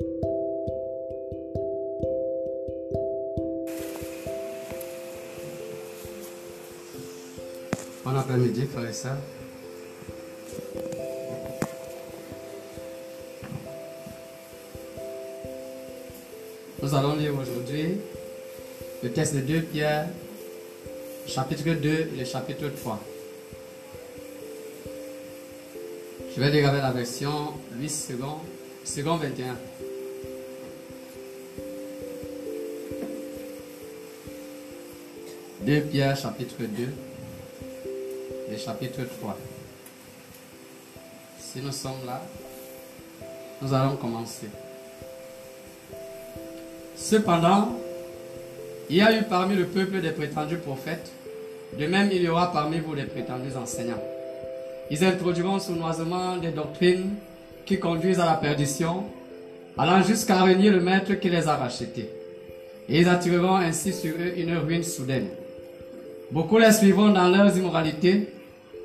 Bon après-midi, frères et sœurs. Nous allons lire aujourd'hui le texte de 2 Pierre, chapitre 2 et le chapitre 3. Je vais lire avec la version 8 secondes, second 21. Deux Pierre chapitre 2 et chapitre 3. Si nous sommes là, nous allons commencer. Cependant, il y a eu parmi le peuple des prétendus prophètes, de même il y aura parmi vous des prétendus enseignants. Ils introduiront sournoisement des doctrines qui conduisent à la perdition, allant jusqu'à renier le maître qui les a rachetés. Et ils attireront ainsi sur eux une ruine soudaine. Beaucoup les suivront dans leurs immoralités,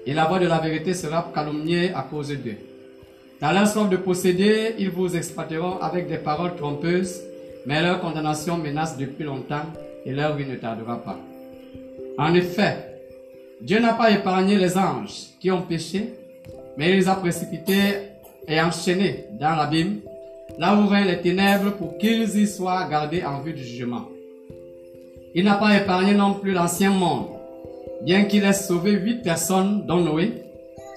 et la voix de la vérité sera calomniée à cause d'eux. Dans leur soif de posséder, ils vous exploiteront avec des paroles trompeuses, mais leur condamnation menace depuis longtemps, et leur vie ne tardera pas. En effet, Dieu n'a pas épargné les anges qui ont péché, mais il les a précipités et enchaînés dans l'abîme, là où règnent les ténèbres pour qu'ils y soient gardés en vue du jugement. Il n'a pas épargné non plus l'ancien monde, bien qu'il ait sauvé huit personnes, dont Noé,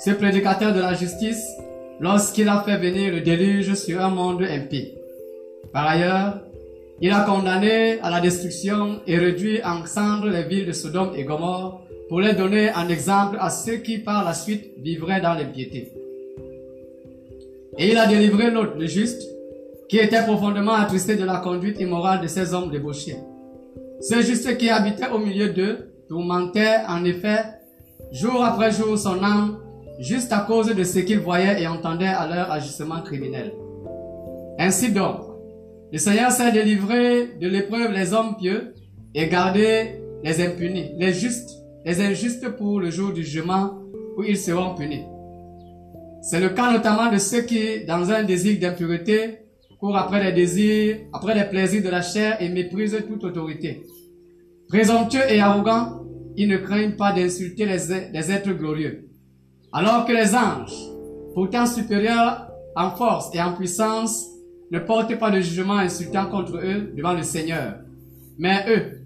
ce prédicateur de la justice, lorsqu'il a fait venir le déluge sur un monde impie. Par ailleurs, il a condamné à la destruction et réduit en cendres les villes de Sodome et Gomorre pour les donner en exemple à ceux qui par la suite vivraient dans l'impiété. Et il a délivré l'autre, le juste, qui était profondément attristé de la conduite immorale de ces hommes débauchés. Ce juste qui habitait au milieu d'eux tourmentait en effet jour après jour son âme juste à cause de ce qu'il voyait et entendait à leur agissement criminel. Ainsi donc, le Seigneur s'est délivré de l'épreuve les hommes pieux et gardé les impunis, les justes, les injustes pour le jour du jugement où ils seront punis. C'est le cas notamment de ceux qui, dans un désir d'impureté, courent après les désirs, après les plaisirs de la chair et méprisent toute autorité. Présomptueux et arrogants, ils ne craignent pas d'insulter les, êtres glorieux. Alors que les anges, pourtant supérieurs en force et en puissance, ne portent pas de jugement insultant contre eux devant le Seigneur. Mais eux,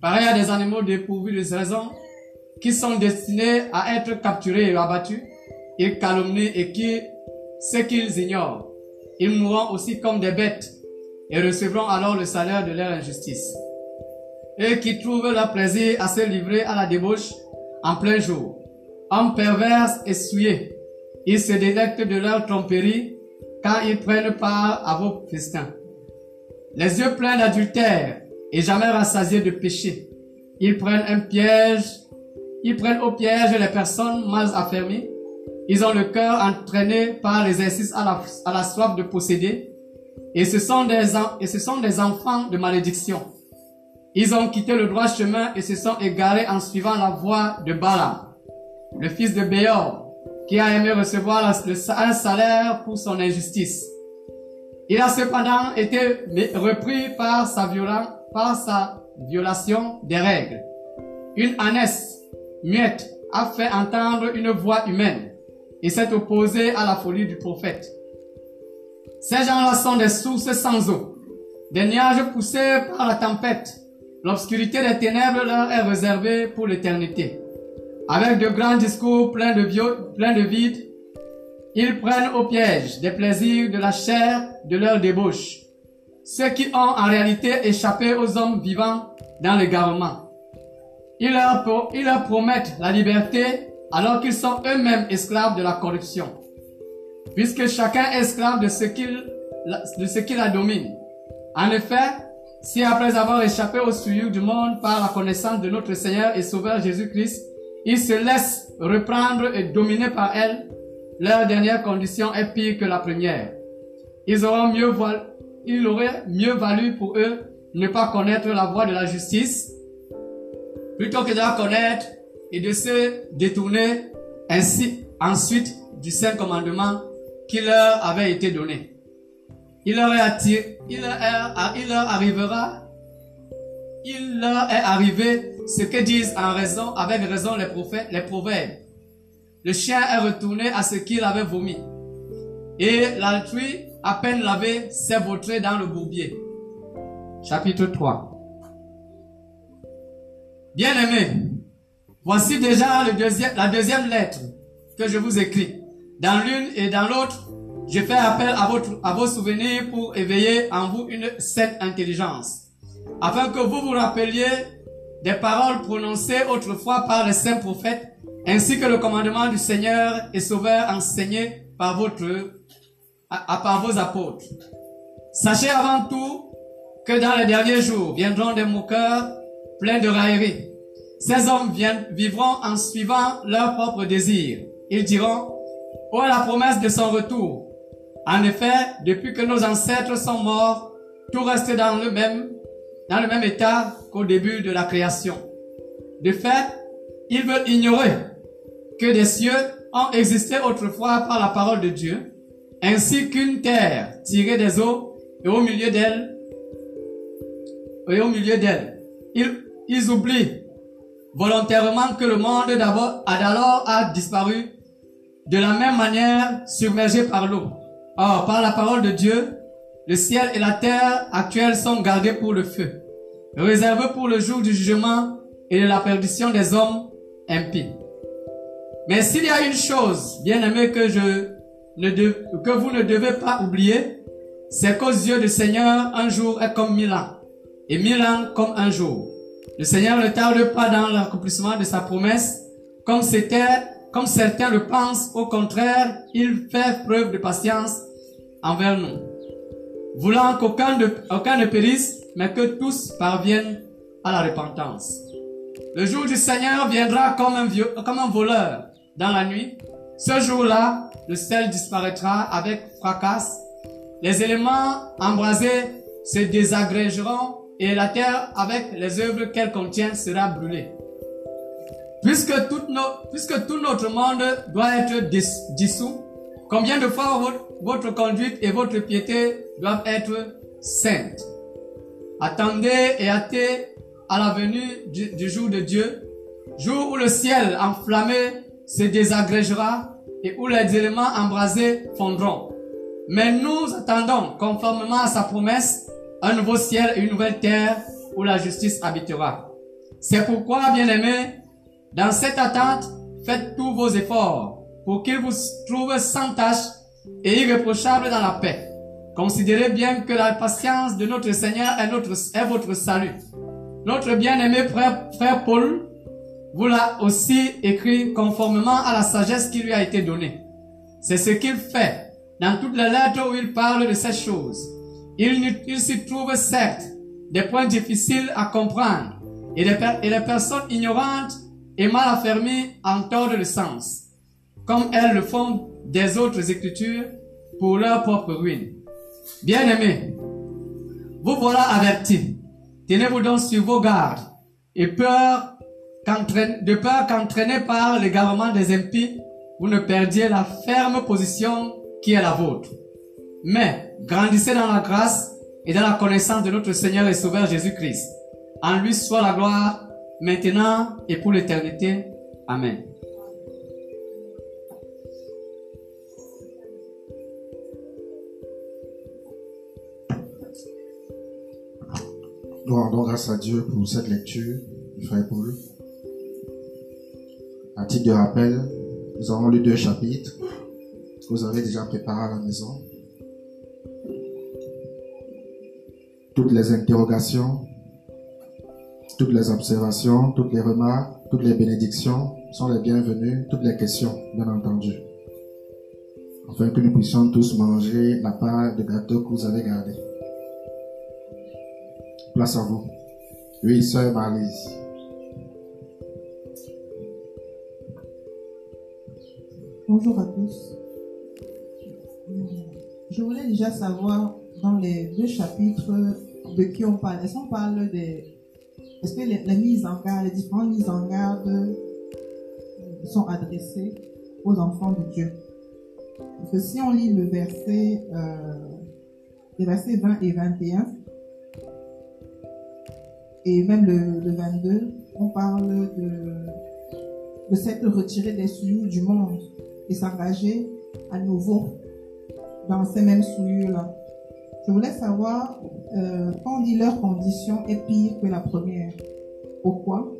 pareils à des animaux dépourvus de raison, qui sont destinés à être capturés et abattus, ils calomnient et qui, ce qu'ils ignorent, ils mourront aussi comme des bêtes et recevront alors le salaire de leur injustice. Eux qui trouvent leur plaisir à se livrer à la débauche en plein jour, hommes pervers et souillés, ils se délectent de leur tromperie quand ils prennent part à vos festins. Les yeux pleins d'adultère et jamais rassasiés de péché, ils prennent un piège, ils prennent au piège les personnes mal affermies, ils ont le cœur entraîné par l'exercice à la, à la soif de posséder, et ce, sont des, enfants de malédiction. Ils ont quitté le droit chemin et se sont égarés en suivant la voie de Balaam, le fils de Béor, qui a aimé recevoir un salaire pour son injustice. Il a cependant été repris par sa, par sa violation des règles. Une ânesse muette a fait entendre une voix humaine et s'est opposé à la folie du prophète. Ces gens-là sont des sources sans eau, des nuages poussés par la tempête. L'obscurité des ténèbres leur est réservée pour l'éternité. Avec de grands discours pleins de, pleins de vide, ils prennent au piège des plaisirs de la chair de leur débauche, ceux qui ont en réalité échappé aux hommes vivants dans l'égarement. Ils ils leur promettent la liberté alors qu'ils sont eux-mêmes esclaves de la corruption, puisque chacun est esclave de ce qu'il de ce qui la domine. En effet, si après avoir échappé aux souillures du monde par la connaissance de notre Seigneur et Sauveur Jésus-Christ, ils se laissent reprendre et dominer par elle, leur dernière condition est pire que la première. Ils auront mieux il aurait mieux valu pour eux ne pas connaître la voie de la justice, plutôt que de la connaître et de se détourner ainsi ensuite du saint commandement qui leur avait été donné. il leur, est leur arrivera, il est arrivé ce que disent en raison, avec raison les prophètes, les proverbes. Le chien est retourné à ce qu'il avait vomi. Et l'altrui, à peine lavé, s'est vautré dans le bourbier. Chapitre 3. Bien-aimés, voici déjà le deuxième, la deuxième lettre que je vous écris. Dans l'une et dans l'autre, je fais appel à, votre, à vos souvenirs pour éveiller en vous une saine intelligence, afin que vous vous rappeliez des paroles prononcées autrefois par les saints prophètes, ainsi que le commandement du Seigneur et Sauveur enseigné par, votre, à, par vos apôtres. Sachez avant tout que dans les derniers jours viendront des moqueurs pleins de railleries. Ces hommes vivront en suivant leurs propres désirs. Ils diront, Où est la promesse de son retour En effet, depuis que nos ancêtres sont morts, tout reste dans le même, dans le même état qu'au début de la création. De fait, ils veulent ignorer que des cieux ont existé autrefois par la parole de Dieu, ainsi qu'une terre tirée des eaux et au milieu d'elle, et au milieu d'elle. Ils oublient volontairement que le monde d'abord d'alors a disparu de la même manière submergé par l'eau. Or, par la parole de Dieu, le ciel et la terre actuels sont gardés pour le feu, réservés pour le jour du jugement et de la perdition des hommes impies. Mais s'il y a une chose, bien aimé, que je ne que vous ne devez pas oublier, c'est qu'aux yeux du Seigneur, un jour est comme mille ans, et mille ans comme un jour. Le Seigneur ne tarde pas dans l'accomplissement de sa promesse, comme c'était, comme certains le pensent. Au contraire, il fait preuve de patience envers nous, voulant qu'aucun aucun ne périsse, mais que tous parviennent à la repentance. Le jour du Seigneur viendra comme un, vieux, comme un voleur dans la nuit. Ce jour-là, le ciel disparaîtra avec fracas. Les éléments embrasés se désagrégeront et la terre avec les œuvres qu'elle contient sera brûlée. Puisque, tout notre monde doit être dissous, combien de fois votre, conduite et votre piété doivent être saintes? Attendez et hâtez à la venue du jour de Dieu, jour où le ciel enflammé se désagrégera et où les éléments embrasés fondront. Mais nous attendons, conformément à sa promesse, un nouveau ciel et une nouvelle terre où la justice habitera. C'est pourquoi, bien-aimés, dans cette attente, faites tous vos efforts pour qu'il vous trouve sans tâche et irréprochable dans la paix. Considérez bien que la patience de notre Seigneur est, notre, est votre salut. Notre bien-aimé frère, frère Paul vous l'a aussi écrit conformément à la sagesse qui lui a été donnée. C'est ce qu'il fait dans toutes les lettres où il parle de ces choses. Il, s'y trouve certes des points difficiles à comprendre et des, et des personnes ignorantes et mal affermies en tordent le sens, comme elles le font des autres écritures pour leur propre ruine. Bien-aimés, vous voilà avertis. Tenez-vous donc sur vos gardes et peur de peur qu'entraîné par l'égarement des impies, vous ne perdiez la ferme position qui est la vôtre. Mais grandissez dans la grâce et dans la connaissance de notre Seigneur et Sauveur Jésus-Christ. En lui soit la gloire, maintenant et pour l'éternité. Amen. Nous grâce à Dieu pour cette lecture, frère Paul. À titre de rappel, nous avons lu deux chapitres que vous avez déjà préparés à la maison. Toutes les interrogations, toutes les observations, toutes les remarques, toutes les bénédictions sont les bienvenues, toutes les questions, bien entendu. Afin que nous puissions tous manger la part de gâteau que vous avez gardé. Place à vous. Oui, sœur Marlise. Bonjour à tous. Je voulais déjà savoir dans les deux chapitres de qui on parle Est-ce qu'on parle des. Est-ce que les, mises en garde, les différentes mises en garde euh, sont adressées aux enfants de Dieu? Parce que si on lit le verset les versets 20 et 21. Et même le, le 22, on parle de, de s'être retiré des souillures du monde et s'engager à nouveau dans ces mêmes souillures-là. Je voulais savoir euh, quand on dit leur condition est pire que la première. Pourquoi?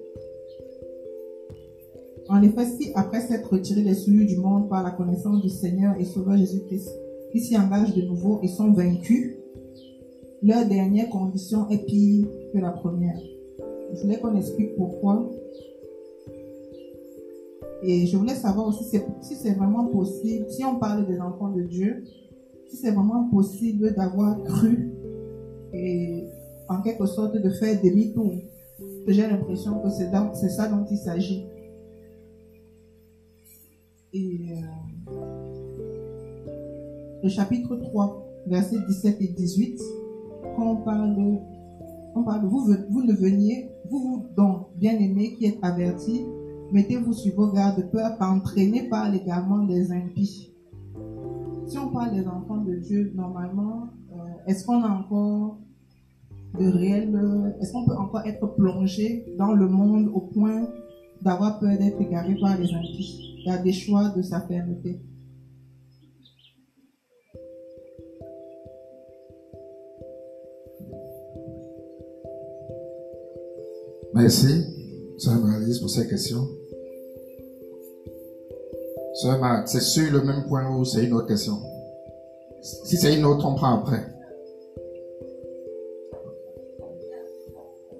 En effet, si après s'être retiré des souillures du monde par la connaissance du Seigneur et Sauveur Jésus-Christ, ils s'y engagent de nouveau et sont vaincus, leur dernière condition est pire que la première. Je voulais qu'on explique pourquoi. Et je voulais savoir aussi si c'est vraiment possible, si on parle des enfants de Dieu, si c'est vraiment possible d'avoir cru et en quelque sorte de faire demi-tour. J'ai l'impression que c'est ça dont il s'agit. Et euh, le chapitre 3, versets 17 et 18, quand on parle on parle vous, vous ne veniez, vous, vous donc, bien-aimés qui êtes avertis, mettez-vous sur vos gardes peur qu'entraînés par l'égarement des impies si on parle des enfants de Dieu, normalement, euh, est-ce qu'on a encore de réels, est-ce qu'on peut encore être plongé dans le monde au point d'avoir peur d'être égaré par les impies a des choix de sa fermeté? Merci, Sœur Marie, pour ces questions. C'est sur le même point ou c'est une autre question Si c'est une autre, on prend après.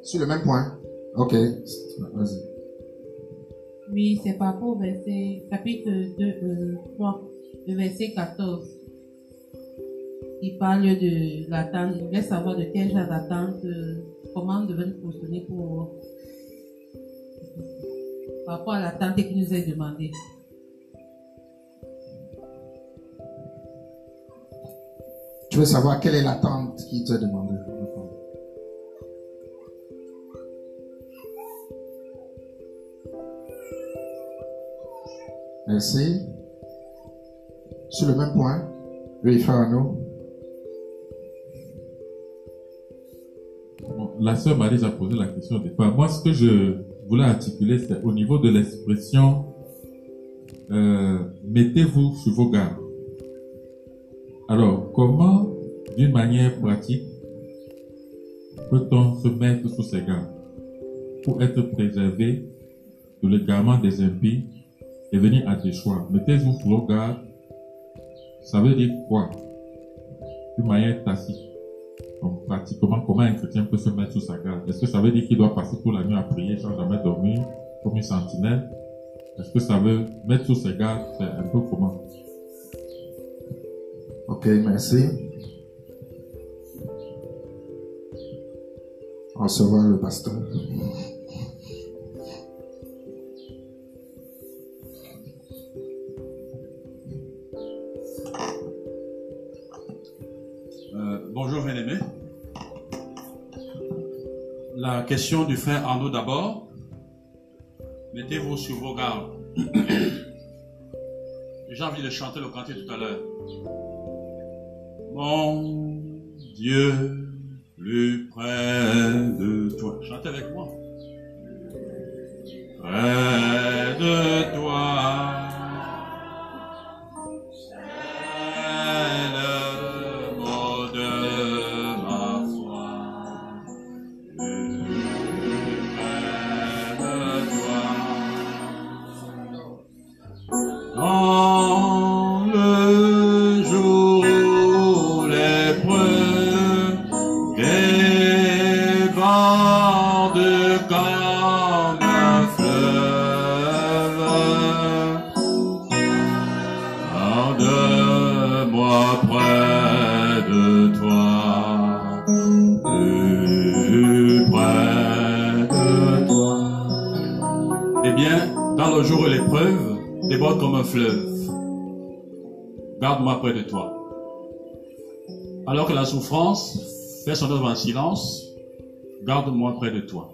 Sur le même point Ok, vas-y. Oui, c'est par rapport au verset, chapitre 2, 3, le verset 14. Il parle de l'attente, il veut savoir de quel genre d'attente, euh, comment devait fonctionner pour, par rapport à l'attente qui nous est demandée. Je veux savoir quelle est l'attente qui t'a demandé. Merci. Sur le même point, oui, frère nous. la sœur Marie a posé la question des fois. Moi, ce que je voulais articuler, c'est au niveau de l'expression euh, mettez-vous sur vos gardes. Alors, comment, d'une manière pratique, peut-on se mettre sous ces gardes pour être préservé de l'égarement des impies et venir à tes choix? Mettez-vous sous vos gardes. Ça veut dire quoi? D'une manière tacite. Donc, pratiquement, comment un chrétien peut se mettre sous sa garde? Est-ce que ça veut dire qu'il doit passer toute la nuit à prier sans jamais dormir, comme une sentinelle? Est-ce que ça veut mettre sous ses gardes C'est un peu comment? Ok, merci. Voit le pasteur. Euh, bonjour bien-aimé. La question du frère Arnaud d'abord. Mettez-vous sur vos gardes. J'ai envie de chanter le cantique tout à l'heure. Mon Dieu, plus près de toi. Chantez avec moi. Près de toi. Garde-moi près de toi. Alors que la souffrance fait son œuvre en silence, garde-moi près de toi.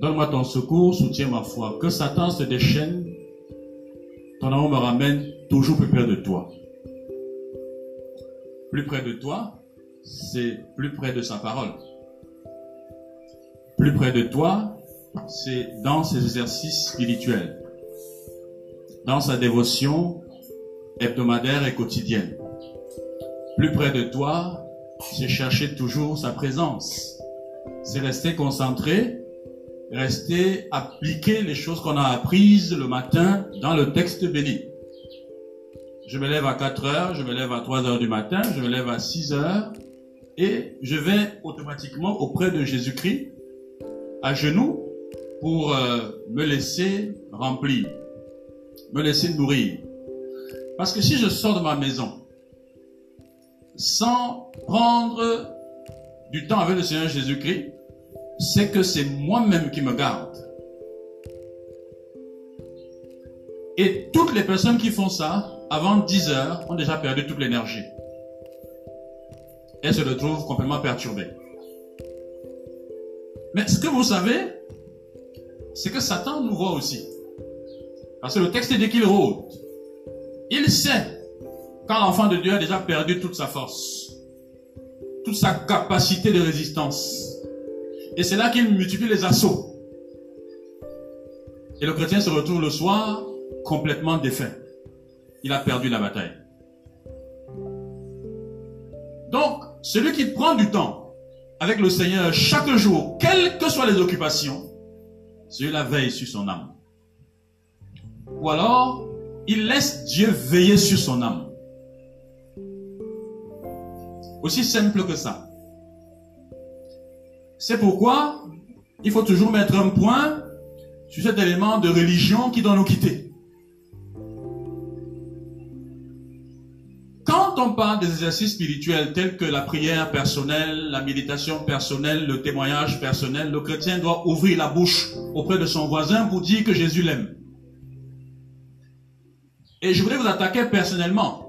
Donne-moi ton secours, soutiens ma foi. Que Satan se déchaîne, ton amour me ramène toujours plus près de toi. plus près de toi, c'est plus près de sa parole. Plus près de toi, c'est dans ses exercices spirituels, dans sa dévotion hebdomadaire et quotidienne. Plus près de toi, c'est chercher toujours sa présence. C'est rester concentré, rester appliquer les choses qu'on a apprises le matin dans le texte béni. Je me lève à 4 heures, je me lève à 3 heures du matin, je me lève à 6 heures et je vais automatiquement auprès de Jésus-Christ à genoux pour euh, me laisser remplir, me laisser nourrir. Parce que si je sors de ma maison sans prendre du temps avec le Seigneur Jésus-Christ, c'est que c'est moi-même qui me garde. Et toutes les personnes qui font ça, avant 10 heures, ont déjà perdu toute l'énergie. Elles se retrouvent complètement perturbées. Mais ce que vous savez, c'est que Satan nous voit aussi. Parce que le texte dit qu'il rôde. Il sait quand l'enfant de Dieu a déjà perdu toute sa force, toute sa capacité de résistance. Et c'est là qu'il multiplie les assauts. Et le chrétien se retrouve le soir complètement défait. Il a perdu la bataille. Donc, celui qui prend du temps avec le Seigneur chaque jour, quelles que soient les occupations, celui-là veille sur son âme. Ou alors, il laisse Dieu veiller sur son âme. Aussi simple que ça. C'est pourquoi il faut toujours mettre un point sur cet élément de religion qui doit nous quitter. Quand on parle des exercices spirituels tels que la prière personnelle, la méditation personnelle, le témoignage personnel, le chrétien doit ouvrir la bouche auprès de son voisin pour dire que Jésus l'aime. Et je voudrais vous attaquer personnellement.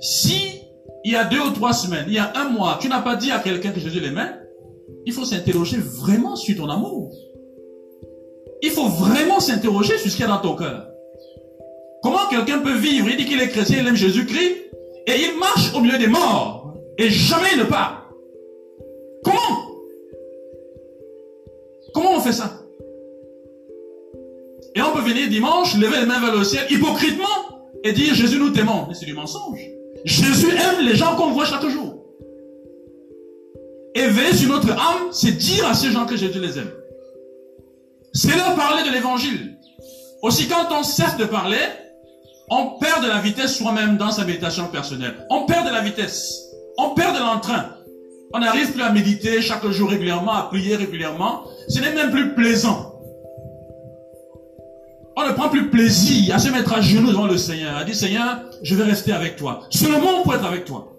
Si il y a deux ou trois semaines, il y a un mois, tu n'as pas dit à quelqu'un que Jésus l'aimait, il faut s'interroger vraiment sur ton amour. Il faut vraiment s'interroger sur ce qu'il y a dans ton cœur. Comment quelqu'un peut vivre, il dit qu'il est chrétien, il aime Jésus-Christ, et il marche au milieu des morts, et jamais il ne part. Comment? Comment on fait ça? Et on peut venir dimanche, lever les mains vers le ciel, hypocritement, et dire Jésus nous t'aimons. Mais c'est du mensonge. Jésus aime les gens qu'on voit chaque jour. Et veiller sur notre âme, c'est dire à ces gens que Jésus les aime. C'est leur parler de l'évangile. Aussi, quand on cesse de parler, on perd de la vitesse soi-même dans sa méditation personnelle. On perd de la vitesse. On perd de l'entrain. On n'arrive plus à méditer chaque jour régulièrement, à prier régulièrement. Ce n'est même plus plaisant. Ne prend plus plaisir à se mettre à genoux devant le Seigneur, à dire Seigneur, je vais rester avec toi. Seulement pour être avec toi.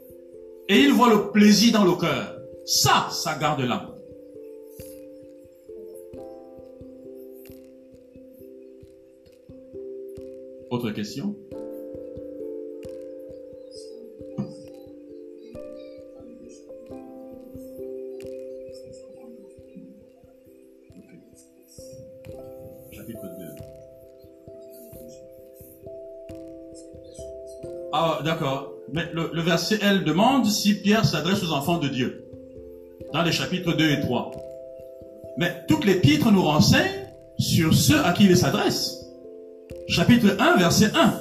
Et il voit le plaisir dans le cœur. Ça, ça garde l'âme. Autre question? Ah, d'accord. Mais le, verset L demande si Pierre s'adresse aux enfants de Dieu. Dans les chapitres 2 et 3. Mais toute l'épître nous renseigne sur ceux à qui il s'adresse. Chapitre 1, verset 1.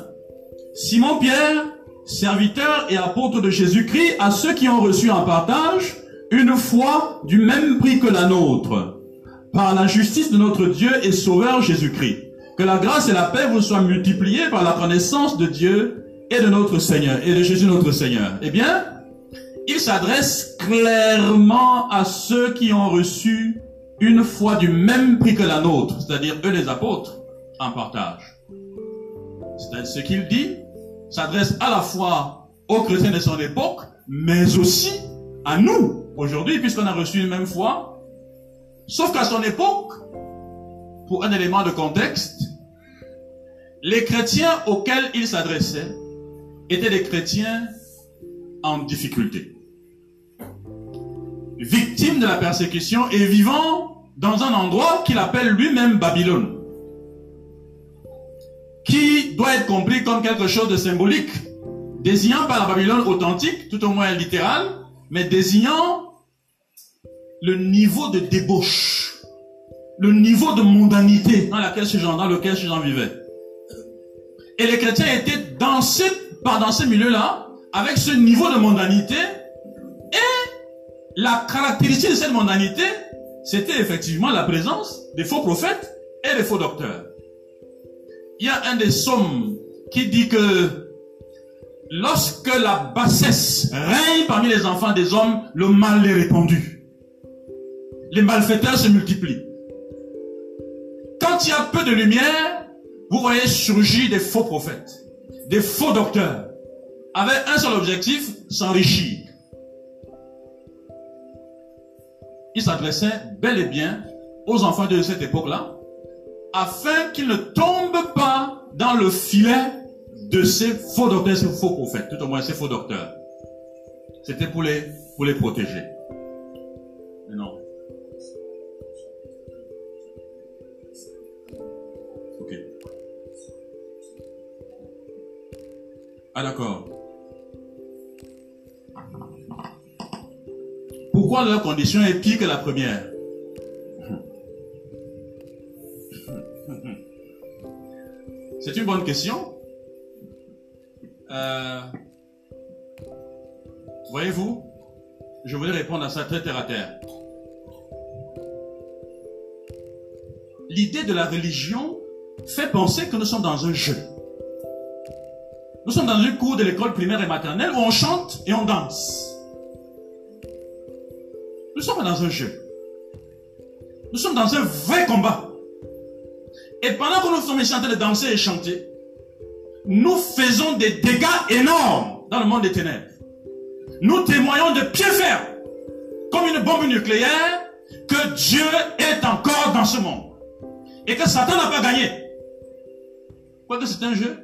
Simon Pierre, serviteur et apôtre de Jésus-Christ, à ceux qui ont reçu en partage une foi du même prix que la nôtre, par la justice de notre Dieu et Sauveur Jésus-Christ. Que la grâce et la paix vous soient multipliées par la connaissance de Dieu et de notre Seigneur, et de Jésus notre Seigneur. Eh bien, il s'adresse clairement à ceux qui ont reçu une foi du même prix que la nôtre, c'est-à-dire eux les apôtres, en partage. C'est-à-dire ce qu'il dit s'adresse à la fois aux chrétiens de son époque, mais aussi à nous aujourd'hui, puisqu'on a reçu une même foi. Sauf qu'à son époque, pour un élément de contexte, les chrétiens auxquels il s'adressait étaient des chrétiens en difficulté, victimes de la persécution et vivant dans un endroit qu'il appelle lui-même Babylone, qui doit être compris comme quelque chose de symbolique désignant pas la Babylone authentique, tout au moins littérale, mais désignant le niveau de débauche, le niveau de mondanité dans, laquelle ce genre, lequel vivaient. Et les chrétiens étaient dans ce, dans ce milieu-là, avec ce niveau de mondanité, et la caractéristique de cette mondanité, c'était effectivement la présence des faux prophètes et des faux docteurs. Il y a un des psaumes qui dit que lorsque la bassesse règne parmi les enfants des hommes, le mal est répandu. Les malfaiteurs se multiplient. Quand il y a peu de lumière, vous voyez surgir des faux prophètes, des faux docteurs, avec un seul objectif, s'enrichir. Il s'adressait bel et bien aux enfants de cette époque-là, afin qu'ils ne tombent pas dans le filet de ces faux docteurs, ces faux prophètes, tout au moins ces faux docteurs. C'était pour les, pour les protéger. Mais non. Ok. Ah d'accord. Pourquoi leur condition est pire que la première? C'est une bonne question. Euh, Voyez-vous, je voulais répondre à ça très terre à terre. L'idée de la religion fait penser que nous sommes dans un jeu. Sommes dans une cours de l'école primaire et maternelle où on chante et on danse. Nous sommes dans un jeu. Nous sommes dans un vrai combat. Et pendant que nous sommes en train de danser et chanter, nous faisons des dégâts énormes dans le monde des ténèbres. Nous témoignons de pied ferme, comme une bombe nucléaire, que Dieu est encore dans ce monde. Et que Satan n'a pas gagné. Quoique c'est un jeu.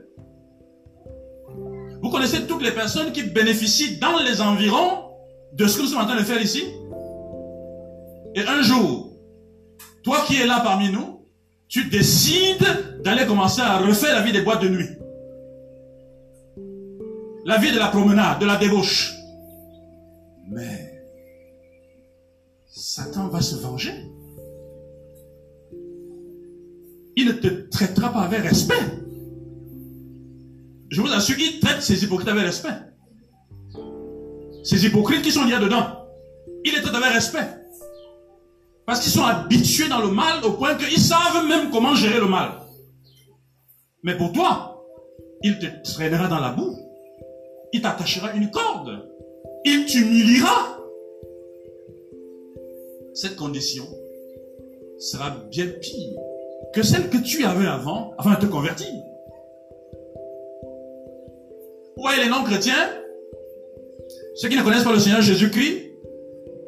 Vous connaissez toutes les personnes qui bénéficient dans les environs de ce que nous sommes en train de faire ici? Et un jour, toi qui es là parmi nous, tu décides d'aller commencer à refaire la vie des boîtes de nuit. La vie de la promenade, de la débauche. Mais Satan va se venger. Il ne te traitera pas avec respect. Je vous assure qu'il traite ces hypocrites avec respect. Ces hypocrites qui sont liés dedans. Il les traite avec respect. Parce qu'ils sont habitués dans le mal au point qu'ils savent même comment gérer le mal. Mais pour toi, il te traînera dans la boue. Il t'attachera une corde. Il t'humiliera. Cette condition sera bien pire que celle que tu avais avant, avant de te convertir. Vous voyez les non-chrétiens, ceux qui ne connaissent pas le Seigneur Jésus-Christ,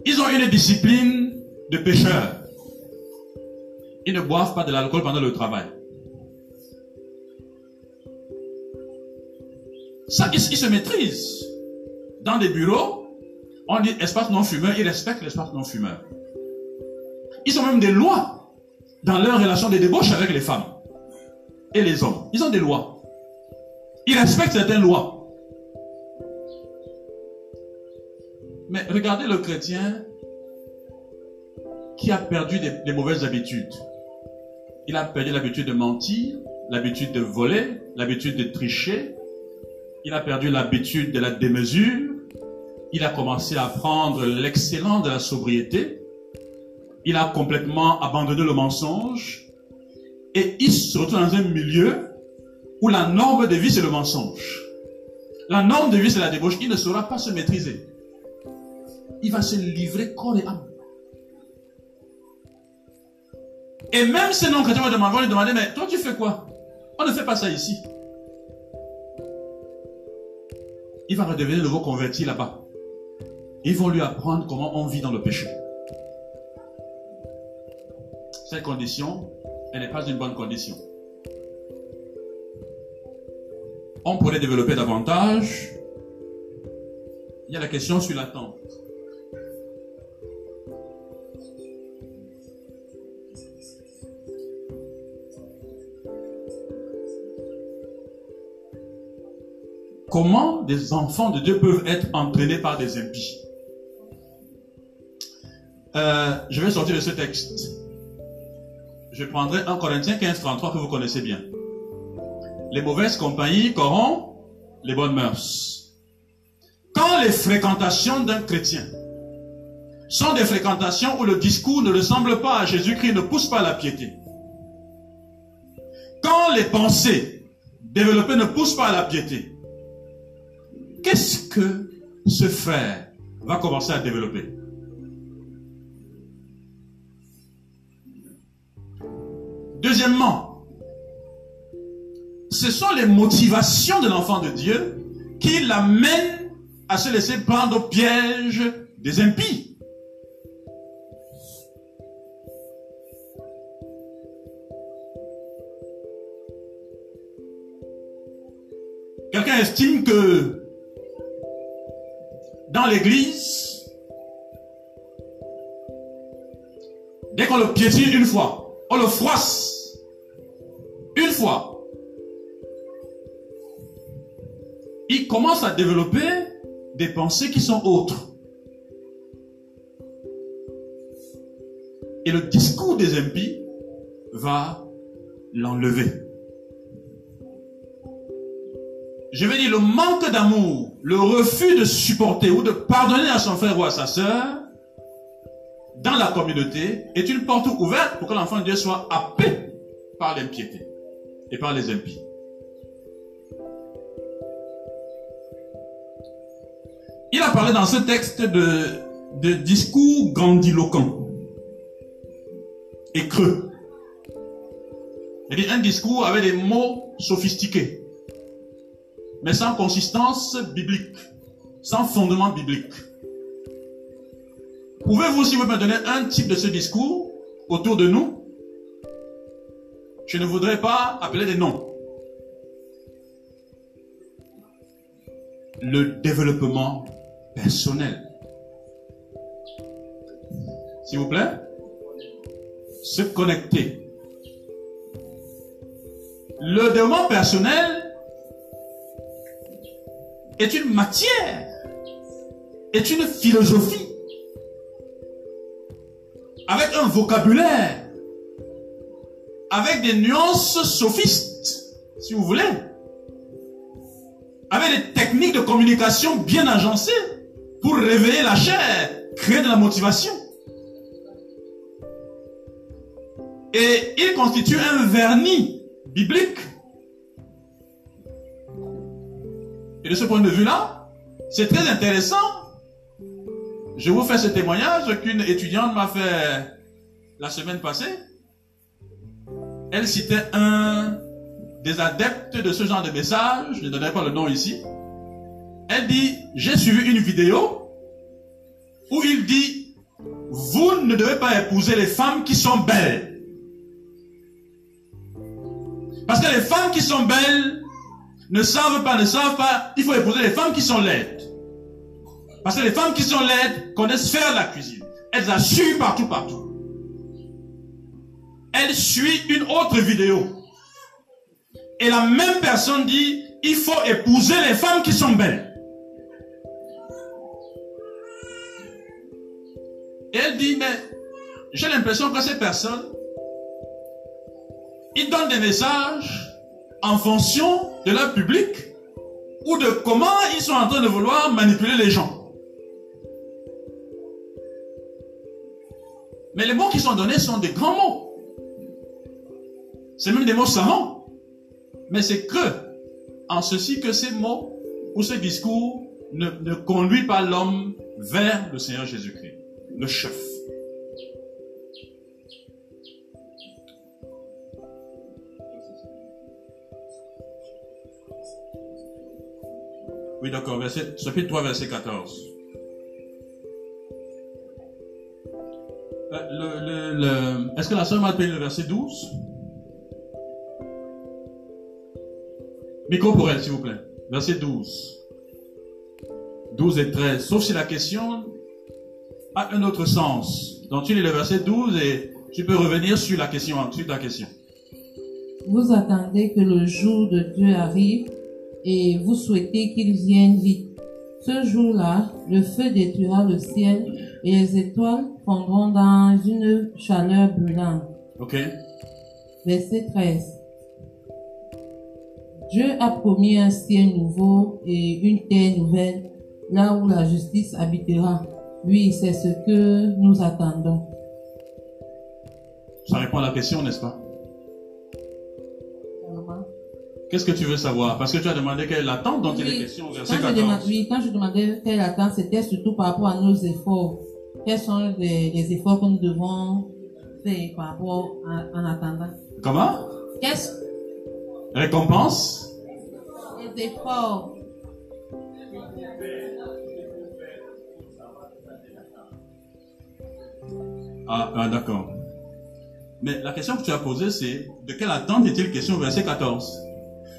ils ont une discipline de pêcheurs. Ils ne boivent pas de l'alcool pendant le travail. Ça, ils, se maîtrisent. Dans des bureaux, on dit espace non fumeur, ils respectent l'espace non fumeur. Ils ont même des lois dans leur relation de débauche avec les femmes et les hommes. Ils ont des lois. Ils respectent certaines lois. Mais regardez le chrétien qui a perdu des, mauvaises habitudes. Il a perdu l'habitude de mentir, l'habitude de voler, l'habitude de tricher. Il a perdu l'habitude de la démesure. Il a commencé à prendre l'excellent de la sobriété. Il a complètement abandonné le mensonge. Et il se retrouve dans un milieu où la norme de vie, c'est le mensonge. La norme de vie, c'est la débauche. Il ne saura pas se maîtriser. Il va se livrer corps et âme. Et même ces non-chrétiens vont lui demander, mais toi tu fais quoi? On ne fait pas ça ici. Il va redevenir de nouveau converti là-bas. Ils vont lui apprendre comment on vit dans le péché. Cette condition, elle n'est pas une bonne condition. On pourrait développer davantage. Il y a la question sur l'attente. Comment des enfants de Dieu peuvent être entraînés par des impies. Euh, je vais sortir de ce texte. Je prendrai 1 Corinthiens 15, 33 que vous connaissez bien. Les mauvaises compagnies corrompent les bonnes mœurs. Quand les fréquentations d'un chrétien sont des fréquentations où le discours ne ressemble pas à Jésus-Christ, ne pousse pas à la piété. Quand les pensées développées ne poussent pas à la piété, qu'est-ce que ce frère va commencer à développer? Deuxièmement, ce sont les motivations de l'enfant de Dieu qui l'amènent à se laisser prendre au piège des impies. Quelqu'un estime que dans l'église, dès qu'on le piétine une fois, on le froisse une fois, il commence à développer des pensées qui sont autres. Et le discours des impies va l'enlever. Je vais dire, le manque d'amour, le refus de supporter ou de pardonner à son frère ou à sa sœur, dans la communauté, est une porte ouverte pour que l'enfant de Dieu soit happé par l'impiété et par les impies. Il a parlé dans ce texte de, de discours grandiloquents et creux. Il dit un discours avec des mots sophistiqués mais sans consistance biblique, sans fondement biblique. Pouvez-vous, si vous me donnez un type de ce discours autour de nous, je ne voudrais pas appeler des noms. Le développement personnel. S'il vous plaît, se connecter. Le développement personnel est une matière, est une philosophie, avec un vocabulaire, avec des nuances sophistes, si vous voulez, avec des techniques de communication bien agencées pour réveiller la chair, créer de la motivation. Et il constitue un vernis biblique de ce point de vue-là, c'est très intéressant. Je vous fais ce témoignage qu'une étudiante m'a fait la semaine passée. Elle citait un des adeptes de ce genre de message, je ne donnerai pas le nom ici. Elle dit, j'ai suivi une vidéo où il dit, vous ne devez pas épouser les femmes qui sont belles. Parce que les femmes qui sont belles ne savent pas, ne savent pas, il faut épouser les femmes qui sont laides. Parce que les femmes qui sont laides connaissent faire la cuisine. Elles assurent partout, partout. Elle suit une autre vidéo. Et la même personne dit, il faut épouser les femmes qui sont belles. Et elle dit, mais j'ai l'impression que ces personnes, ils donnent des messages en fonction de leur public ou de comment ils sont en train de vouloir manipuler les gens. Mais les mots qui sont donnés sont des grands mots. C'est même des mots savants. Mais c'est que, en ceci que ces mots ou ces discours ne, ne conduisent pas l'homme vers le Seigneur Jésus-Christ, le chef. Oui, d'accord. Chapitre 3, verset 14. Euh, Est-ce que la sœur m'a appelé le verset 12 Micro pour elle, s'il vous plaît. Verset 12. 12 et 13. Sauf si la question a un autre sens. Donc tu lis le verset 12 et tu peux revenir sur la question, sur la question. Vous attendez que le jour de Dieu arrive et vous souhaitez qu'il vienne vite. Ce jour-là, le feu détruira le ciel et les étoiles fondront dans une chaleur brûlante. Ok. Verset 13. Dieu a promis un ciel nouveau et une terre nouvelle, là où la justice habitera. Oui, c'est ce que nous attendons. Ça répond à la question, n'est-ce pas? Qu'est-ce que tu veux savoir? Parce que tu as demandé quelle est l'attente dont il est Oui, question au verset quand je, 14. demande- oui, quand je demandais quelle attente, c'était surtout par rapport à nos efforts. Quels sont les, les efforts que nous devons faire par rapport à, en attendant? Comment? Qu'est-ce Récompense? Les efforts. Ah, ah, d'accord. Mais la question que tu as posée, c'est de quelle attente est-il question au verset 14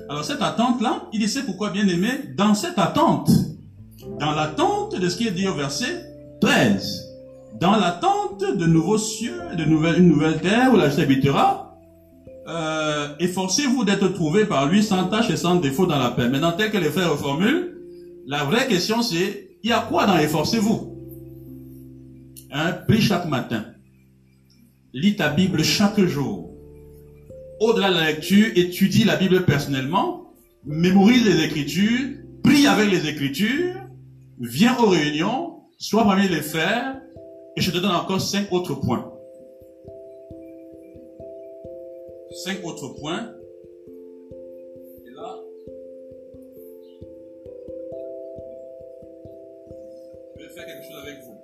Alors cette attente-là, il dit c'est pourquoi bien aimé, dans cette attente, dans l'attente de ce qui est dit au verset 13, dans l'attente de nouveaux cieux, de nouvelles, une nouvelle terre où la justice habitera, euh, efforcez-vous d'être trouvés par lui sans tâche et sans défaut dans la paix. Maintenant, tel que les frères reformulent, la vraie question c'est, il y a quoi dans efforcez-vous? Hein, Prie chaque matin. Lis ta Bible chaque jour. Au-delà de la lecture, étudie la Bible personnellement, mémorise les Écritures, prie avec les Écritures, viens aux réunions, sois parmi les frères, et je te donne encore cinq autres points. Cinq autres points. Et là, je vais faire quelque chose avec vous.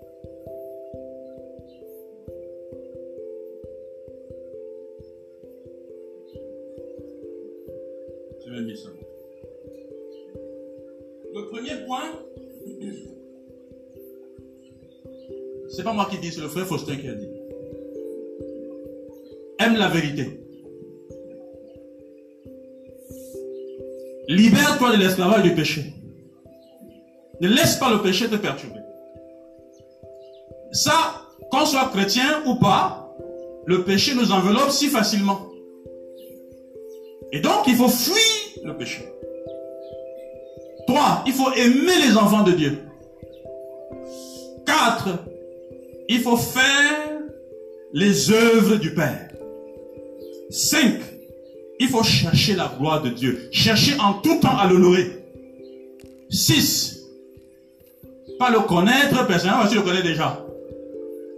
Le premier point, c'est pas moi qui dis, c'est le frère Faustin qui a dit. Aime la vérité. Libère-toi de l'esclavage du péché. Ne laisse pas le péché te perturber. Ça, qu'on soit chrétien ou pas, le péché nous enveloppe si facilement. Et donc, il faut fuir péché. Trois, il faut aimer les enfants de Dieu. Quatre, il faut faire les œuvres du Père. Cinq, il faut chercher la gloire de Dieu. Chercher en tout temps à l'honorer. Six, pas le connaître personnellement, tu le connais déjà.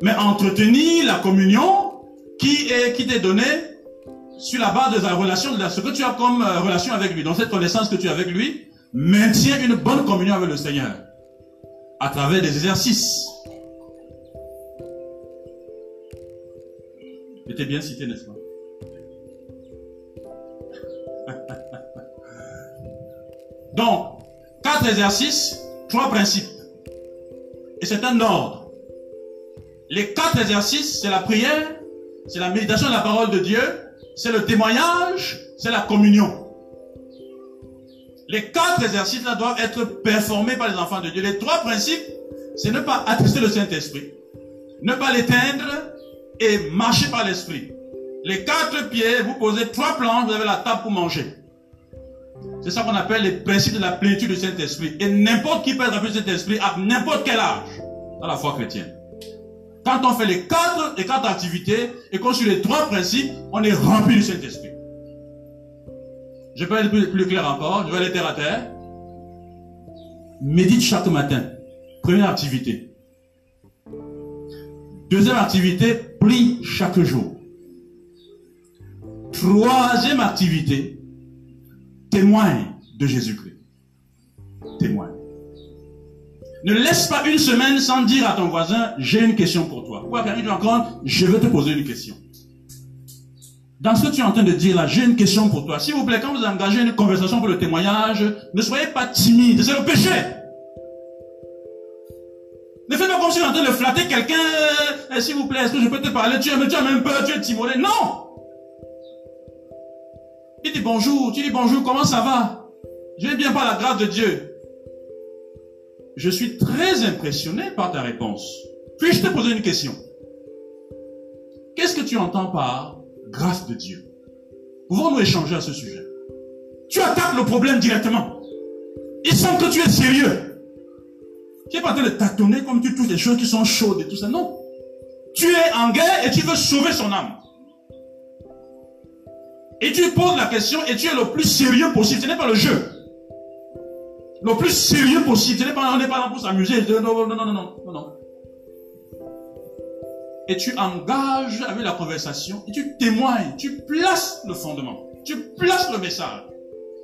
Mais entretenir la communion qui est, qui t'est donnée sur la base de la relation, de ce que tu as comme euh, relation avec lui, dans cette connaissance que tu as avec lui, maintiens une bonne communion avec le Seigneur à travers des exercices. J'étais bien cité, n'est-ce pas? Donc, quatre exercices, trois principes. Et c'est un ordre. Les quatre exercices, c'est la prière, c'est la méditation de la parole de Dieu, c'est le témoignage, c'est la communion. Les quatre exercices-là doivent être performés par les enfants de Dieu. Les trois principes, c'est ne pas attrister le Saint-Esprit, ne pas l'éteindre et marcher par l'Esprit. Les quatre pieds, vous posez trois planches, vous avez la table pour manger. C'est ça qu'on appelle les principes de la plénitude du Saint-Esprit. Et n'importe qui peut être rempli du Saint-Esprit à n'importe quel âge dans la foi chrétienne. Quand on fait les quatre, les quatre activités et qu'on suit les trois principes, on est rempli du Saint-Esprit. Je peux être plus, plus clair encore, je vais aller terre à terre. Médite chaque matin. Première activité. Deuxième activité, prie chaque jour. Troisième activité, témoigne de Jésus-Christ. Témoigne. Ne laisse pas une semaine sans dire à ton voisin, j'ai une question pour toi. Ou à quelqu'un qui rencontre, je vais te poser une question. Dans ce que tu es en train de dire là, j'ai une question pour toi. S'il vous plaît, quand vous engagez une conversation pour le témoignage, ne soyez pas timide, c'est le péché. Ne faites pas comme si vous êtes en train de flatter quelqu'un, Eh, s'il vous plaît, est-ce que je peux te parler? Tu as, tu as même peur, tu es timoré. Non Il dit bonjour, tu dis bonjour, comment ça va? Je vais bien par la grâce de Dieu. Je suis très impressionné par ta réponse. Puis-je te poser une question? Qu'est-ce que tu entends par grâce de Dieu? Pouvons-nous échanger à ce sujet? Tu attaques le problème directement. Ils sentent que tu es sérieux. Tu n'es pas en train de tâtonner comme tu touches des choses qui sont chaudes et tout ça. Non. Tu es en guerre et tu veux sauver son âme. Et tu poses la question et tu es le plus sérieux possible. Ce n'est pas le jeu. Le plus sérieux possible. On n'est pas là pour s'amuser. Non, non, non, non, non, non. Et tu engages avec la conversation et tu témoignes. Tu places le fondement. Tu places le message.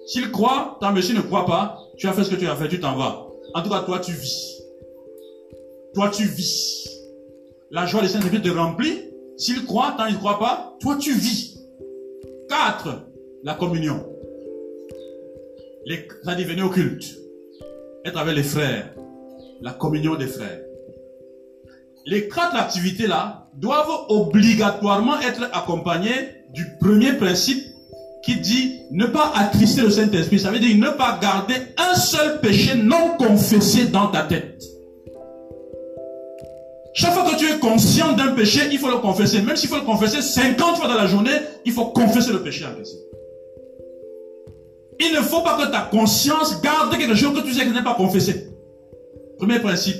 S'il croit, mieux. S'il ne croit pas, tu as fait ce que tu as fait, tu t'en vas. En tout cas, toi, tu vis. Toi, tu vis. La joie des Saint-Esprit te remplit. S'il croit, tant il ne croit pas, toi, tu vis. Quatre, la communion. Les, ça dit au. Être avec les frères. La communion des frères. Les quatre activités-là doivent obligatoirement être accompagnées du premier principe qui dit ne pas attrister le Saint-Esprit. Ça veut dire ne pas garder un seul péché non confessé dans ta tête. Chaque fois que tu es conscient d'un péché, il faut le confesser. Même s'il faut le confesser 50 fois dans la journée, il faut confesser le péché question. Il ne faut pas que ta conscience garde quelque chose que tu sais que n'est pas confessé. Premier principe.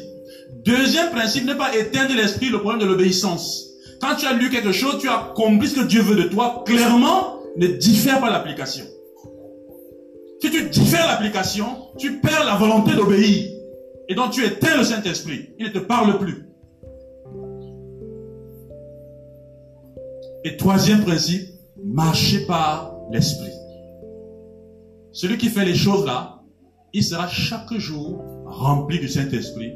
Deuxième principe, ne pas éteindre l'esprit, le problème de l'obéissance. Quand tu as lu quelque chose, tu as compris ce que Dieu veut de toi, clairement, ne diffère pas l'application. Si tu diffères l'application, tu perds la volonté d'obéir. Et donc tu éteins le Saint-Esprit. Il ne te parle plus. Et troisième principe, marcher par l'esprit. Celui qui fait les choses là, il sera chaque jour rempli du Saint-Esprit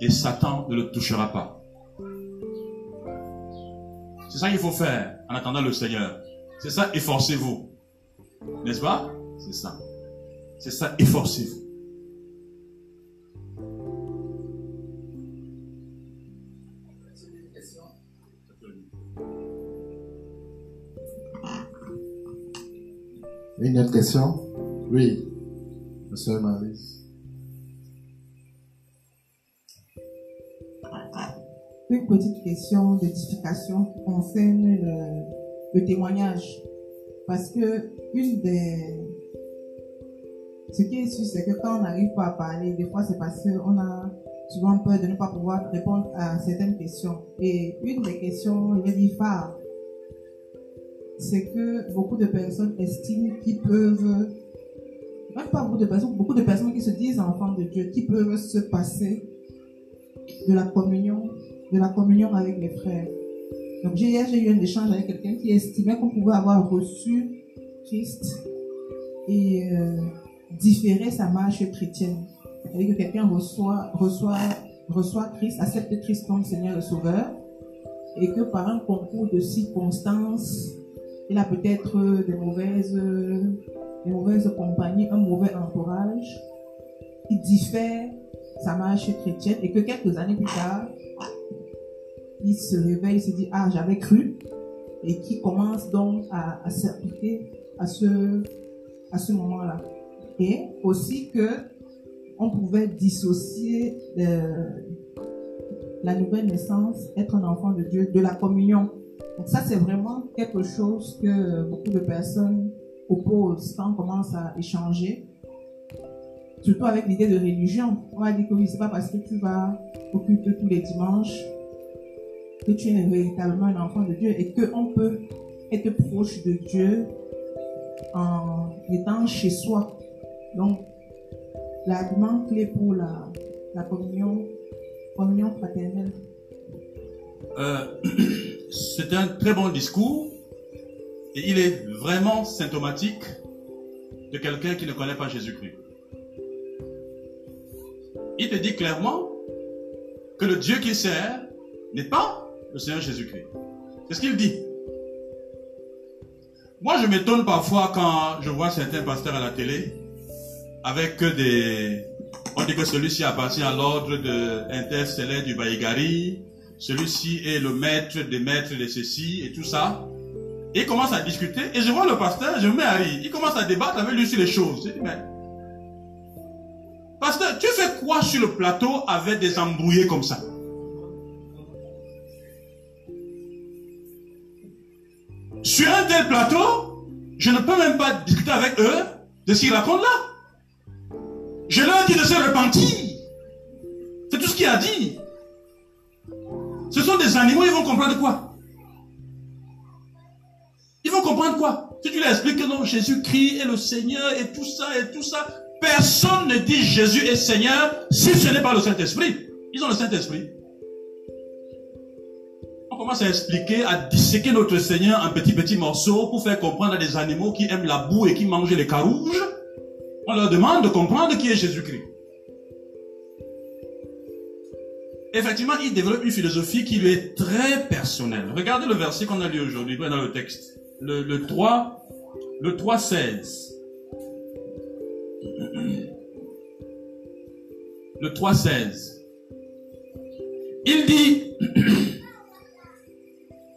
et Satan ne le touchera pas. C'est ça qu'il faut faire en attendant le Seigneur. C'est ça, efforcez-vous. N'est-ce pas? C'est ça. C'est ça, efforcez-vous. Une autre question? Oui, Monsieur Marie. Une petite question d'édification concerne le, témoignage. Parce que une des. Ce qui est sûr, c'est que quand on n'arrive pas à parler, des fois c'est parce qu'on a souvent peur de ne pas pouvoir répondre à certaines questions. Et une des questions, je vais dire phare, c'est que beaucoup de personnes estiment qu'ils peuvent, même pas beaucoup de personnes, beaucoup de personnes qui se disent enfants de Dieu, qui peuvent se passer de la communion, de la communion avec les frères. Donc hier, j'ai eu un échange avec quelqu'un qui estimait qu'on pouvait avoir reçu Christ et euh, différer sa marche chrétienne. C'est-à-dire que quelqu'un reçoit, reçoit, reçoit Christ, accepte Christ comme Seigneur et Sauveur, et que par un concours de circonstances, il a peut-être des mauvaises, des mauvaises compagnies, un mauvais entourage, qui diffère sa marche chrétienne et que quelques années plus tard, il se réveille, il se dit, ah, j'avais cru, et qui commence donc à, s'appliquer à ce, à ce moment-là. Et aussi que on pouvait dissocier euh, la nouvelle naissance, être un enfant de Dieu, de la communion. Donc ça, c'est vraiment quelque chose que beaucoup de personnes quand on commence à échanger. Surtout avec l'idée de religion. On va dire que oui, c'est pas parce que tu vas au culte tous les dimanches que tu es véritablement un enfant de Dieu et qu'on peut être proche de Dieu en étant chez soi. Donc, l'argument clé pour la, la communion, communion fraternelle. Euh, c'est un très bon discours et il est vraiment symptomatique de quelqu'un qui ne connaît pas Jésus-Christ. Il te dit clairement que le Dieu qu'il sert n'est pas le Seigneur Jésus-Christ. C'est ce qu'il dit. Moi, je m'étonne parfois quand je vois certains pasteurs à la télé avec des... On dit que celui-ci appartient à l'ordre de interstellaire du Baïgari, celui-ci est le maître des maîtres de ceci et tout ça. Et il commence à discuter et je vois le pasteur, je me mets à rire. Il commence à débattre avec lui sur les choses. Je dis, mais, pasteur, tu fais quoi sur le plateau avec des embrouillés comme ça? Sur un tel plateau, je ne peux même pas discuter avec eux de ce qu'ils racontent là. Je leur dis de se repentir. C'est tout ce qu'il a dit. Ce sont des animaux, ils vont comprendre quoi? Ils vont comprendre quoi? Si tu leur expliques que non, Jésus-Christ est le Seigneur et tout ça et tout ça, personne ne dit Jésus est Seigneur si ce n'est pas le Saint-Esprit. Ils ont le Saint-Esprit. On commence à expliquer, à disséquer notre Seigneur en petits petits morceaux pour faire comprendre à des animaux qui aiment la boue et qui mangent les carouges. On leur demande de comprendre qui est Jésus-Christ. Effectivement, il développe une philosophie qui lui est très personnelle. Regardez le verset qu'on a lu aujourd'hui dans le texte. Le, le 3, le 3, 16. Le 3, 16. Il dit,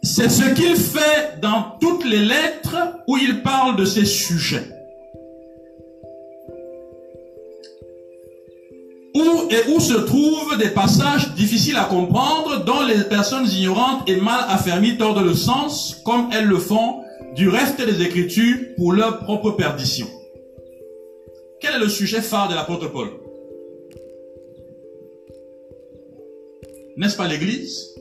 c'est ce qu'il fait dans toutes les lettres où il parle de ses sujets. Où et où se trouvent des passages difficiles à comprendre dont les personnes ignorantes et mal affermies tordent le sens comme elles le font du reste des Écritures pour leur propre perdition. Quel est le sujet phare de l'apôtre Paul? N'est-ce pas l'Église?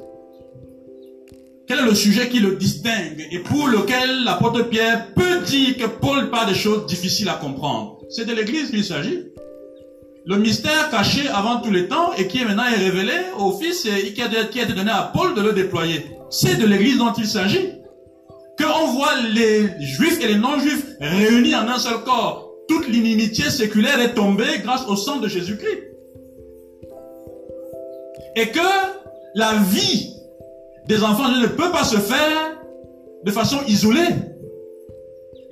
Quel est le sujet qui le distingue et pour lequel l'apôtre Pierre peut dire que Paul parle des choses difficiles à comprendre? C'est de l'Église qu'il s'agit. Le mystère caché avant tous les temps et qui est maintenant révélé au Fils et qui a, qui a été donné à Paul de le déployer. C'est de l'Église dont il s'agit. Qu'on voit les juifs et les non-juifs réunis en un seul corps. Toute l'inimitié séculaire est tombée grâce au sang de Jésus-Christ. Et que la vie des enfants de Dieu ne peut pas se faire de façon isolée.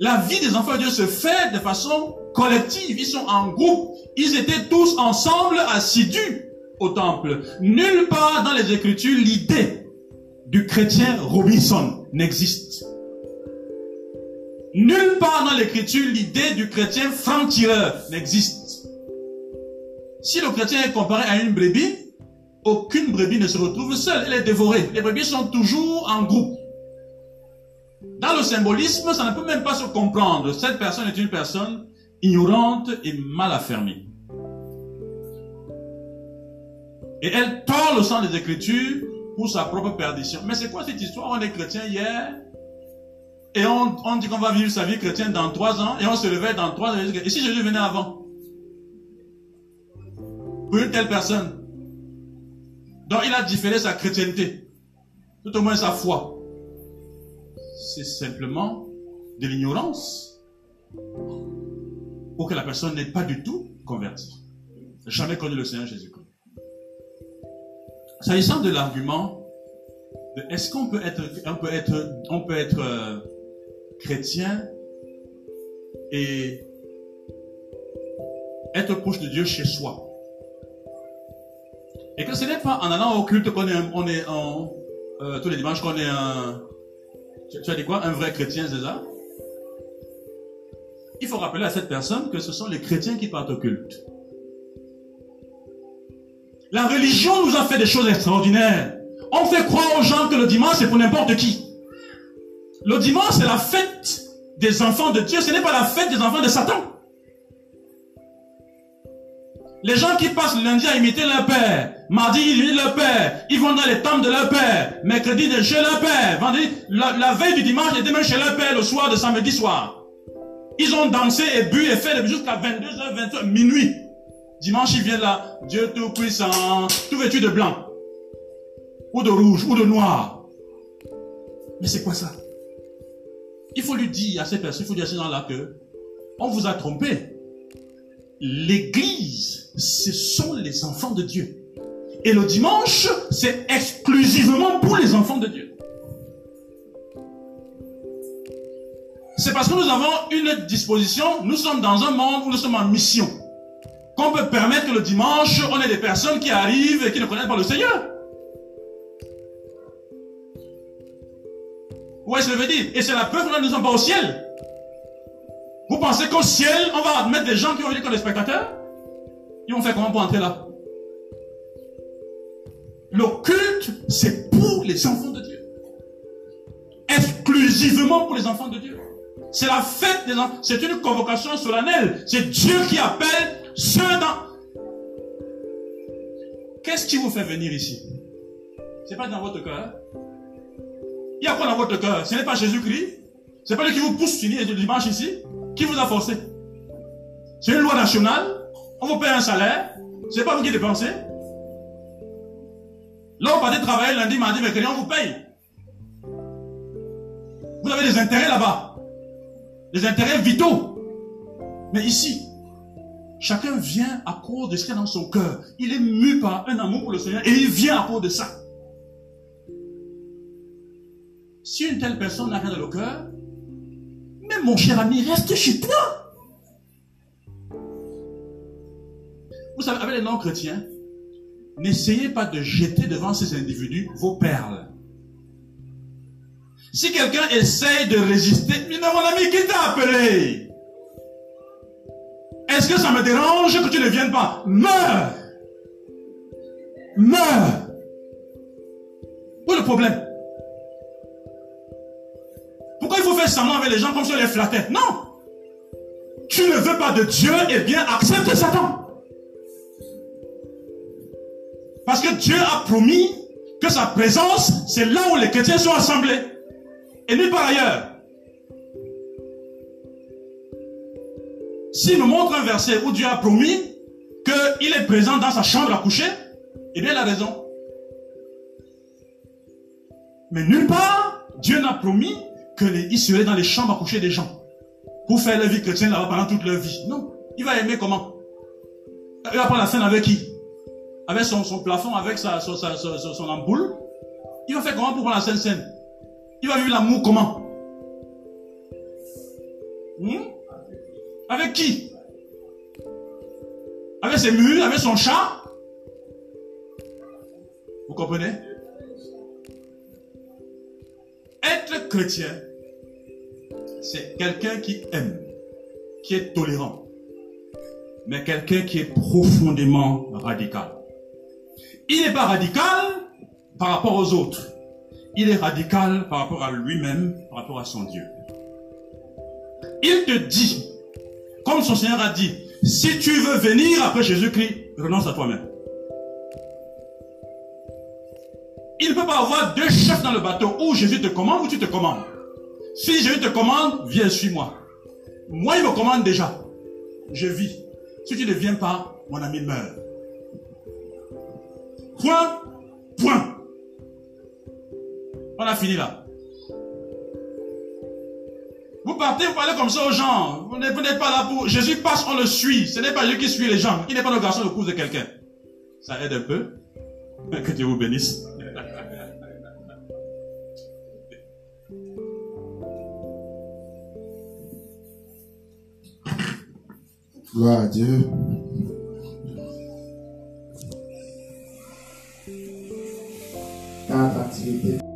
La vie des enfants de Dieu se fait de façon collective. Ils sont en groupe. Ils étaient tous ensemble assidus au temple. Nulle part dans les Écritures, l'idée du chrétien Robinson n'existe. Nulle part dans l'écriture, l'idée du chrétien franc-tireur n'existe. Si le chrétien est comparé à une brebis, aucune brebis ne se retrouve seule, elle est dévorée. Les brebis sont toujours en groupe. Dans le symbolisme, ça ne peut même pas se comprendre. Cette personne est une personne ignorante et mal affermie. Et elle tord le sang des Écritures pour sa propre perdition. Mais c'est quoi cette histoire? On est chrétien hier et on, on dit qu'on va vivre sa vie chrétienne dans trois ans et on se réveille dans trois ans. Et si Jésus venait avant? Pour une telle personne. Donc il a différé sa chrétienté. Tout au moins sa foi. C'est simplement de l'ignorance pour que la personne n'est pas du tout convertie. Jamais connu le Seigneur Jésus-Christ. S'agissant de l'argument est-ce qu'on peut être, on peut être, on peut être euh, chrétien et être proche de Dieu chez soi. Et que ce n'est pas en allant au culte qu'on est, on est en, euh, tous les dimanches qu'on est un, tu, as dit quoi, un vrai chrétien, c'est ça? Il faut rappeler à cette personne que ce sont les chrétiens qui partent au culte. La religion nous a fait des choses extraordinaires. On fait croire aux gens que le dimanche c'est pour n'importe qui. Le dimanche c'est la fête des enfants de Dieu, ce n'est pas la fête des enfants de Satan. Les gens qui passent lundi à imiter leur père, mardi ils imitent leur père, ils vont dans les temples de leur père, mercredi de chez leur père, vendredi, la, veille du dimanche, ils demain chez leur père le soir de samedi soir. Ils ont dansé et bu et fait jusqu'à 22h, 23 minuit. Dimanche, ils viennent là, Dieu tout puissant, tout vêtu de blanc, ou de rouge, ou de noir. Mais c'est quoi ça? Il faut lui dire à ces personnes, il faut dire à ces gens-là que on vous a trompé. L'église, ce sont les enfants de Dieu. Et le dimanche, c'est exclusivement pour les enfants de Dieu. C'est parce que nous avons une disposition, nous sommes dans un monde où nous sommes en mission, qu'on peut permettre que le dimanche, on ait des personnes qui arrivent et qui ne connaissent pas le Seigneur. Ouais, je veux dire. Et c'est la preuve que nous ne sommes pas au ciel. Vous pensez qu'au ciel, on va admettre des gens qui ont été comme des spectateurs? Ils vont faire comment pour entrer là? Le culte, c'est pour les enfants de Dieu. Exclusivement pour les enfants de Dieu. C'est la fête des enfants. C'est une convocation solennelle. C'est Dieu qui appelle ceux dans... Qu'est-ce qui vous fait venir ici? C'est pas dans votre cœur. Il y a quoi dans votre cœur? Ce n'est pas Jésus-Christ C'est pas lui qui vous pousse finir le dimanche ici Qui vous a forcé C'est une loi nationale On vous paye un salaire C'est pas vous qui dépensez Là, vous partez travailler lundi, mardi, mercredi, on vous paye. Vous avez des intérêts là-bas. Des intérêts vitaux. Mais ici, chacun vient à cause de ce qu'il y a dans son cœur. Il est mu par un amour pour le Seigneur et il vient à cause de ça. Si une telle personne n'a rien dans le cœur, même mon cher ami, reste chez toi. Vous savez, avec les non-chrétiens, n'essayez pas de jeter devant ces individus vos perles. Si quelqu'un essaye de résister, mais non, mon ami, qui t'a appelé. Est-ce que ça me dérange que tu ne viennes pas? Meurs. Meurs. Où est le problème? Avec les gens comme si on les flattait Non Tu ne veux pas de Dieu, eh bien accepte Satan. Parce que Dieu a promis que sa présence, c'est là où les chrétiens sont assemblés. Et nulle part ailleurs. S'il nous montre un verset où Dieu a promis qu'il est présent dans sa chambre à coucher, eh bien il a raison. Mais nulle part, Dieu n'a promis qu'il serait dans les chambres à coucher des gens. Pour faire la vie chrétienne là-bas pendant toute leur vie. Non. Il va aimer comment? Il va prendre la scène avec qui? Avec son, son, plafond, avec sa, son, son, ampoule, il va faire comment pour prendre la Sainte Seine Il va vivre l'amour comment? Hmm? Avec qui? Avec ses murs, avec son chat Vous comprenez? Être chrétien, c'est quelqu'un qui aime, qui est tolérant, mais quelqu'un qui est profondément radical. Il n'est pas radical par rapport aux autres. Il est radical par rapport à lui-même, par rapport à son Dieu. Il te dit, comme son Seigneur a dit, si tu veux venir après Jésus-Christ, renonce à toi-même. Il ne peut pas avoir deux chefs dans le bateau où Jésus te commande ou tu te commandes. Si Jésus te commande, viens, suis-moi. Moi, il me commande déjà. Je vis. Si tu ne viens pas, mon ami meurt. Point, point. On a fini là. Vous partez, vous parlez comme ça aux gens. Vous n'êtes pas là pour... Jésus passe, on le suit. Ce n'est pas Dieu qui suit les gens. Il n'est pas le garçon de course de quelqu'un. Ça aide un peu. Que Dieu vous bénisse. Gloire à Dieu. Quatre activités.